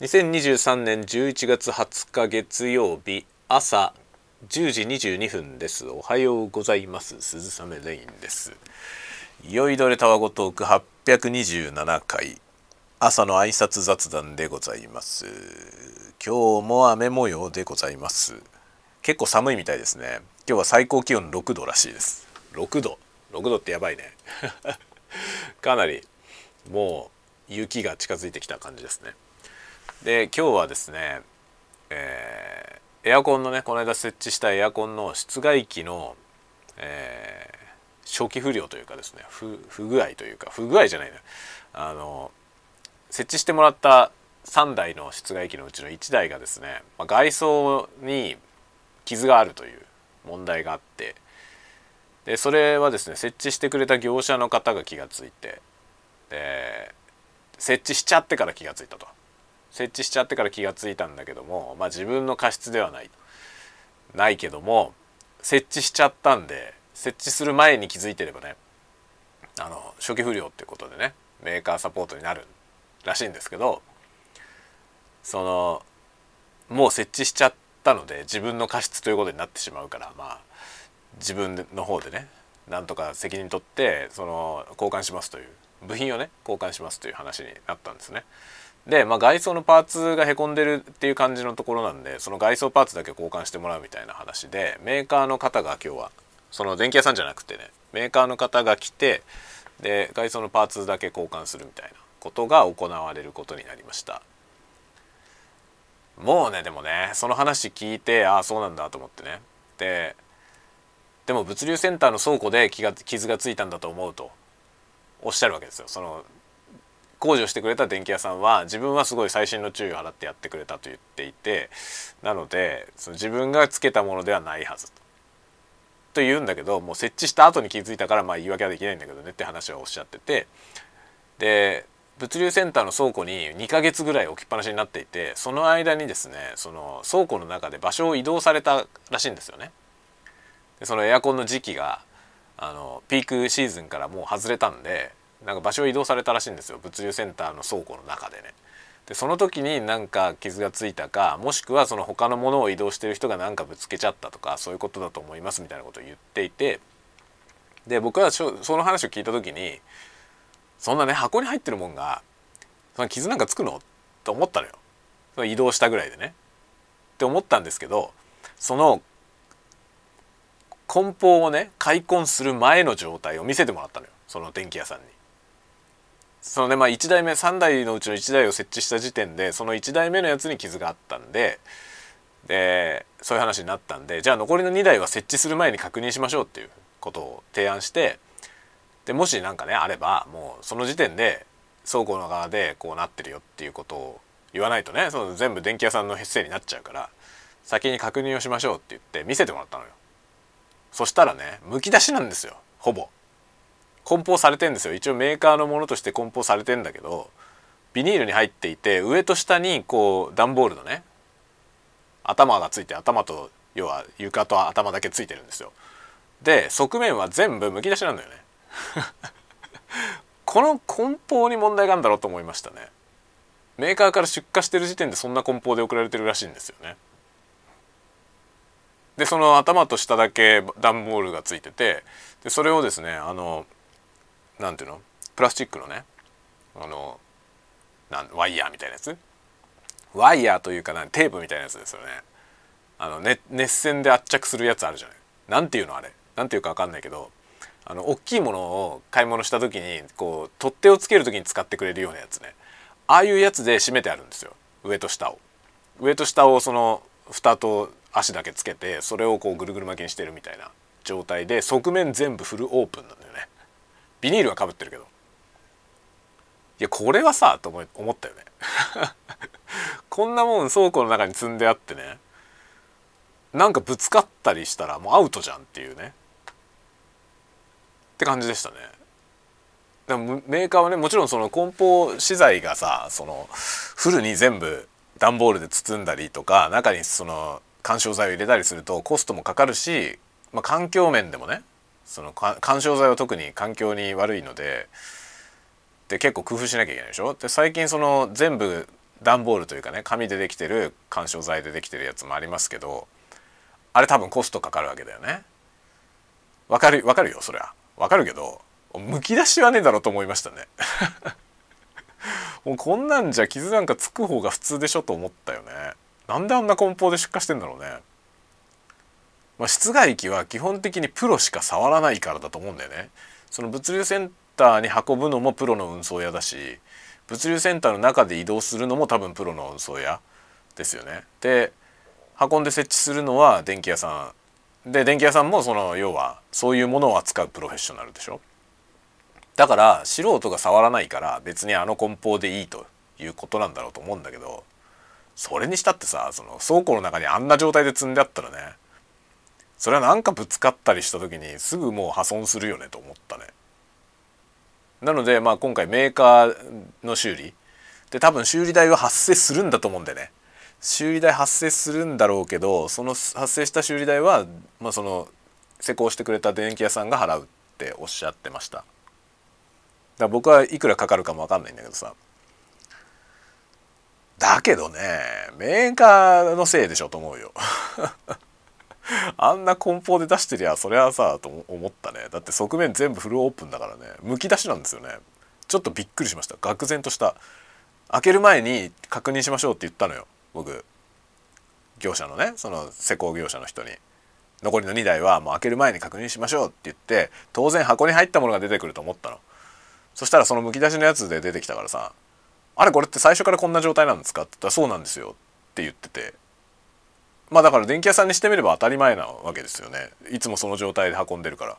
2023年11月20日月曜日朝10時22分です。おはようございます。鈴雨レインです。酔いどれたわごトーク827回。朝の挨拶雑談でございます。今日も雨模様でございます。結構寒いみたいですね。今日は最高気温6度らしいです。6度6度ってやばいね。かなりもう雪が近づいてきた感じですね。で今日はですね、えー、エアコンのねこの間設置したエアコンの室外機の、えー、初期不良というかですね不具合というか不具合じゃないな。あの設置してもらった3台の室外機のうちの1台がですね、まあ、外装に傷があるという問題があってでそれはですね設置してくれた業者の方が気が付いてで設置しちゃってから気が付いたと。設置しちゃってから気が付いたんだけどもまあ自分の過失ではないないけども設置しちゃったんで設置する前に気づいてればねあの初期不良ってことでねメーカーサポートになるらしいんですけどそのもう設置しちゃったので自分の過失ということになってしまうからまあ自分の方でねなんとか責任取ってその交換しますという部品をね交換しますという話になったんですね。で、まあ、外装のパーツがへこんでるっていう感じのところなんでその外装パーツだけ交換してもらうみたいな話でメーカーの方が今日はその電気屋さんじゃなくてねメーカーの方が来てで外装のパーツだけ交換するみたいなことが行われることになりました。もうねでもねその話聞いてああそうなんだと思ってね。ででも物流センターの倉庫で気が傷がついたんだと思うとおっしゃるわけですよ。その工事をしてくれた電気屋さんは自分はすごい細心の注意を払ってやってくれたと言っていてなのでその自分がつけたものではないはずと。と言うんだけどもう設置した後に気づいたからまあ言い訳はできないんだけどねって話はおっしゃっててで物流センターの倉庫に2ヶ月ぐらい置きっぱなしになっていてその間にですねその倉庫の中で場所を移動されたらしいんですよね。でそのエアコンの時期があのピークシーズンからもう外れたんでなんか場所を移動されたらしいんですよ物流センターの倉庫の中でね。でその時になんか傷がついたかもしくはその他のものを移動してる人が何かぶつけちゃったとかそういうことだと思いますみたいなことを言っていてで僕はその話を聞いた時にそんなね箱に入ってるもんがその傷なんかつくの？と思ったのよその移動したぐらいでね。って思ったんですけどその梱包をね開墾する前の状態を見せてもらったのよその電気屋さんに。そのねまあ1台目3台のうちの1台を設置した時点でその1台目のやつに傷があったんででそういう話になったんでじゃあ残りの2台は設置する前に確認しましょうっていうことを提案してでもし何かねあればもうその時点で倉庫の側でこうなってるよっていうことを言わないとねその全部電気屋さんのせいになっちゃうから先に確認をしましょうって言って見せてもらったのよ。そしたらねむき出しなんですよほぼ。梱包されてんですよ。一応メーカーのものとして梱包されてんだけどビニールに入っていて上と下にこう段ボールのね頭がついて頭と要は床と頭だけついてるんですよ。で側面は全部むき出しなんだよね。この梱包に問題があるんだろうと思いましたね。メーカーから出荷してる時点でそんな梱包で送られてるらしいんですよね。でその頭と下だけ段ボールがついててでそれをですねあのなんていうの？プラスチックのねあのなんワイヤーみたいなやつ？ワイヤーというかなテープみたいなやつですよね。あの、ね、熱線で圧着するやつあるじゃない？なんていうのあれ？なんていうか分かんないけどあの大きいものを買い物した時にこう取っ手をつける時に使ってくれるようなやつね。ああいうやつで締めてあるんですよ。上と下を。上と下をその蓋と足だけつけてそれをこうぐるぐる巻きにしてるみたいな状態で側面全部フルオープンなんだよね。ビニールはかぶってるけど。いやこれはさと思思ったよね。こんなもん倉庫の中に積んであってね。なんかぶつかったりしたらもうアウトじゃんっていうね。って感じでしたね。でもメーカーはねもちろんその梱包資材がさそのフルに全部段ボールで包んだりとか中にその緩衝材を入れたりするとコストもかかるし、まあ、環境面でもねその緩衝材は特に環境に悪いのでで結構工夫しなきゃいけないでしょ？で最近その全部段ボールというかね紙でできてる緩衝材でできてるやつもありますけどあれ多分コストかかるわけだよね。わかるわかるよそりゃ。わかるけどむき出しはねえだろうと思いましたね。もうこんなんじゃ傷なんかつく方が普通でしょと思ったよね。なんであんな梱包で出荷してんだろうね。まあ、室外機は基本的にプロしか触らないからだと思うんだよねその物流センターに運ぶのもプロの運送屋だし物流センターの中で移動するのも多分プロの運送屋ですよね。で運んで設置するのは電気屋さんで電気屋さんもその要はそういうものを扱うプロフェッショナルでしょ。だから素人が触らないから別にあの梱包でいいということなんだろうと思うんだけどそれにしたってさその倉庫の中にあんな状態で積んであったらねそれはなんかぶつかったりした時にすぐもう破損するよねと思ったね。なのでまあ今回メーカーの修理。で多分修理代は発生するんだと思うんでね。修理代発生するんだろうけどその発生した修理代は、まあ、その施工してくれた電気屋さんが払うっておっしゃってました。だから僕はいくらかかるかも分かんないんだけどさ。だけどねメーカーのせいでしょと思うよ。あんな梱包で出してりゃそれはさと思ったね。だって側面全部フルオープンだからね。むき出しなんですよね。ちょっとびっくりしました。愕然とした。開ける前に確認しましょうって言ったのよ。僕。業者のね。その施工業者の人に。残りの2台はもう開ける前に確認しましょうって言って当然箱に入ったものが出てくると思ったの。そしたらそのむき出しのやつで出てきたからさ「あれこれって最初からこんな状態なんですか?」って言ったら「そうなんですよ」って言ってて。まあだから電気屋さんにしてみれば当たり前なわけですよね。いつもその状態で運んでるから。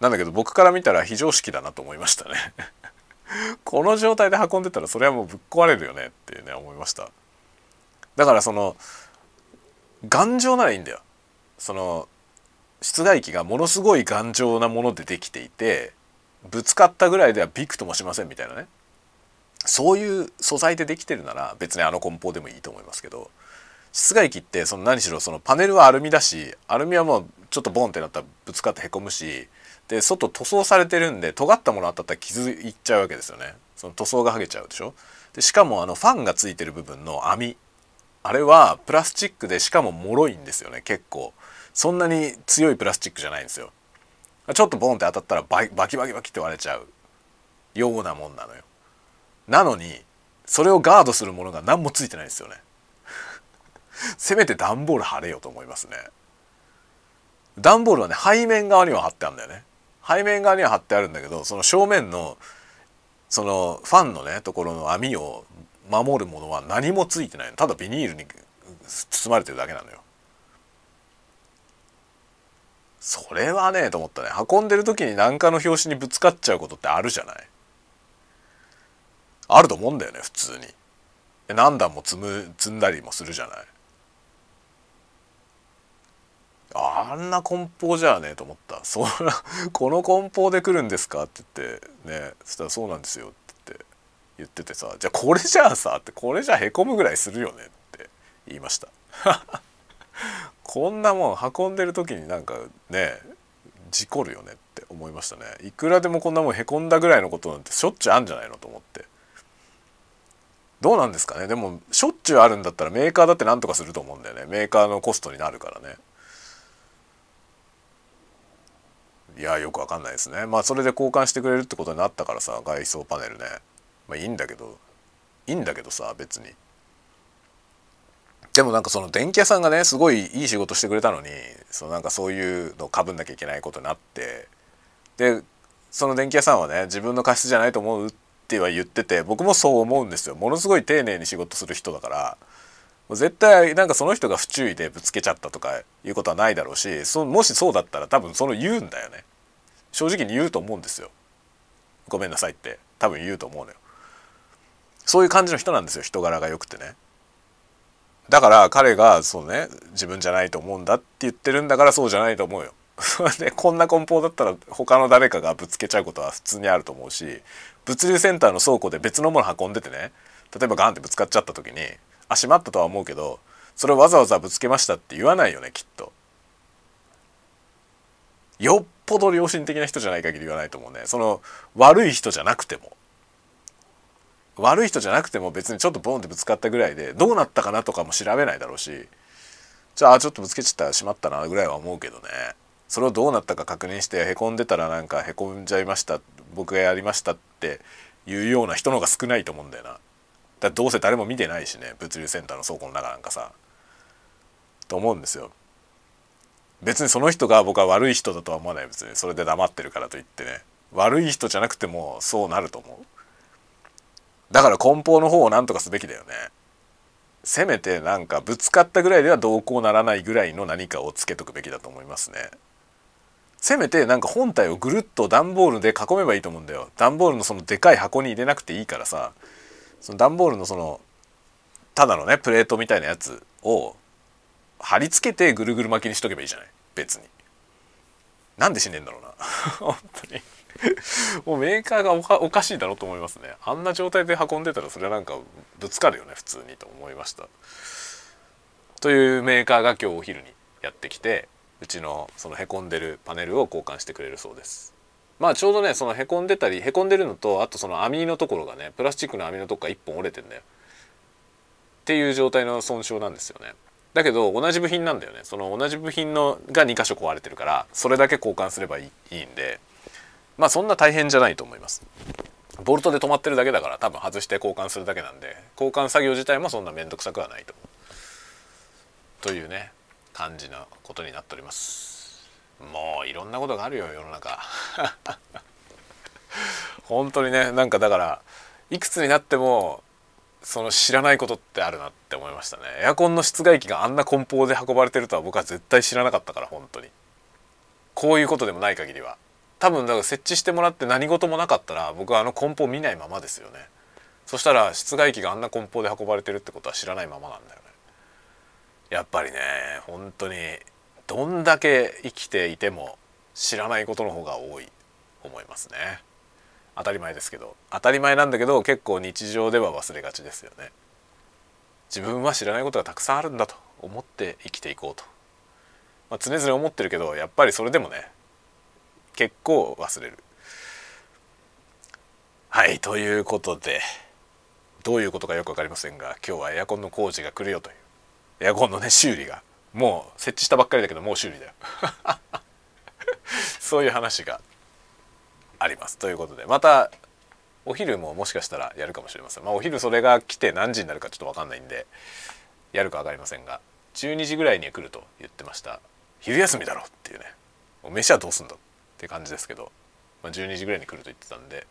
なんだけど僕から見たら非常識だなと思いましたね。この状態で運んでたらそれはもうぶっ壊れるよねってね思いました。だからその頑丈ならいいんだよ。その室外機がものすごい頑丈なものでできていてぶつかったぐらいではびくともしませんみたいなね。そういう素材でできてるなら別にあの梱包でもいいと思いますけど。室外機ってその何しろそのパネルはアルミだしアルミはもうちょっとボンってなったらぶつかってへこむしで外塗装されてるんで尖ったものあったら傷いっちゃうわけですよね。その塗装が剥げちゃうでしょ？でしかもあのファンがついてる部分の網。あれはプラスチックでしかも脆いんですよね結構。そんなに強いプラスチックじゃないんですよ。ちょっとボンって当たったらバキバキバキって割れちゃう。ようなもんなのよ。なのにそれをガードするものが何もついてないんですよね。せめて段ボール貼れよと思いますね。段ボールはね背面側には貼ってあるんだよね。背面側には貼ってあるんだけどその正面のそのファンのねところの網を守るものは何もついてないただビニールに包まれてるだけなのよ。それはねと思ったね。運んでる時に何かの拍子にぶつかっちゃうことってあるじゃない。あると思うんだよね普通に。何段も積む積んだりもするじゃない。あんな梱包じゃねえと思った。そんなこの梱包で来るんですかって言ってねそしたらそうなんですよって言って言っててさじゃあこれじゃあさってこれじゃへこむぐらいするよねって言いました。こんなもん運んでる時になんかね事故るよねって思いましたね。いくらでもこんなもんへこんだぐらいのことなんてしょっちゅうあんじゃないのと思って。どうなんですかね。でもしょっちゅうあるんだったらメーカーだって何とかすると思うんだよね。メーカーのコストになるからね。いやよくわかんないですね。まあそれで交換してくれるってことになったからさ外装パネルね。まあいいんだけどいいんだけどさ別に。でもなんかその電気屋さんがねすごいいい仕事してくれたのにそのなんかそういうのをかぶんなきゃいけないことになって。でその電気屋さんはね自分の過失じゃないと思うっては言ってて僕もそう思うんですよ。ものすごい丁寧に仕事する人だから。絶対なんかその人が不注意でぶつけちゃったとかいうことはないだろうしそもしそうだったら多分その言うんだよね。正直に言うと思うんですよ。ごめんなさいって。多分言うと思うのよ。そういう感じの人なんですよ。人柄が良くてね。だから彼がそうね自分じゃないと思うんだって言ってるんだからそうじゃないと思うよ。でこんな梱包だったら他の誰かがぶつけちゃうことは普通にあると思うし物流センターの倉庫で別のもの運んでてね例えばガンってぶつかっちゃった時にあしまったとは思うけどそれをわざわざぶつけましたって言わないよねきっと。よっぽど良心的な人じゃない限り言わないと思うね。その悪い人じゃなくても。悪い人じゃなくても別にちょっとボンってぶつかったぐらいでどうなったかなとかも調べないだろうし。じゃあちょっとぶつけちゃったしまったなぐらいは思うけどね。それをどうなったか確認してへこんでたらなんかへこんじゃいました僕がやりましたっていうような人の方が少ないと思うんだよな。だどうせ誰も見てないしね物流センターの倉庫の中なんかさ。と思うんですよ。別にその人が僕は悪い人だとは思わない別に。それで黙ってるからといってね。悪い人じゃなくてもそうなると思う。だから梱包の方を何とかすべきだよね。せめてなんかぶつかったぐらいではどうこうならないぐらいの何かをつけとくべきだと思いますね。せめてなんか本体をぐるっと段ボールで囲めばいいと思うんだよ。段ボールのそのでかい箱に入れなくていいからさ。その段ボールのそのただのねプレートみたいなやつを貼り付けてぐるぐる巻きにしとけばいいじゃない？別に。なんで死んでんだろうな。本当に。もうメーカーがおかおかしいだろうと思いますね。あんな状態で運んでたらそれはなんかぶつかるよね普通にと思いました。というメーカーが今日お昼にやってきてうちのそのへこんでるパネルを交換してくれるそうです。まあちょうどねそのへこんでたりへこんでるのとあとその網のところがねプラスチックの網のとこが1本折れてんだよ。っていう状態の損傷なんですよね。だけど同じ部品なんだよね。その同じ部品のが2箇所壊れてるからそれだけ交換すればいいいいんで。まあそんな大変じゃないと思います。ボルトで止まってるだけだから多分外して交換するだけなんで。交換作業自体もそんな面倒くさくはないと。というね感じなことになっております。もういろんなことがあるよ世の中。本当にねなんかだからいくつになってもその知らないことってあるなって思いましたね。エアコンの室外機があんな梱包で運ばれてるとは僕は絶対知らなかったから本当に。こういうことでもない限りは。多分だから設置してもらって何事もなかったら僕はあの梱包見ないままですよね。そしたら室外機があんな梱包で運ばれてるってことは知らないままなんだよね。やっぱりね本当にどんだけ生きていても知らないことの方が多い思いますね。当たり前ですけど。当たり前なんだけど結構日常では忘れがちですよね。自分は知らないことがたくさんあるんだと思って生きていこうと、まあ、常々思ってるけどやっぱりそれでもね結構忘れる。はいということでどういうことかよく分かりませんが今日はエアコンの工事が来るよという。エアコンのね修理がもう設置したばっかりだけどもう修理だよ。そういう話があります。ということでまたお昼ももしかしたらやるかもしれません。まあお昼それが来て何時になるかちょっと分かんないんでやるか分かりませんが12時ぐらいに来ると言ってました。昼休みだろっていうね。お飯はどうすんだって感じですけど、まあ、12時ぐらいに来ると言ってたんで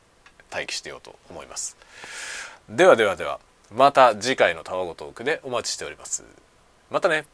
待機してようと思います。ではではではまた次回のたわごトークでお待ちしております。またね。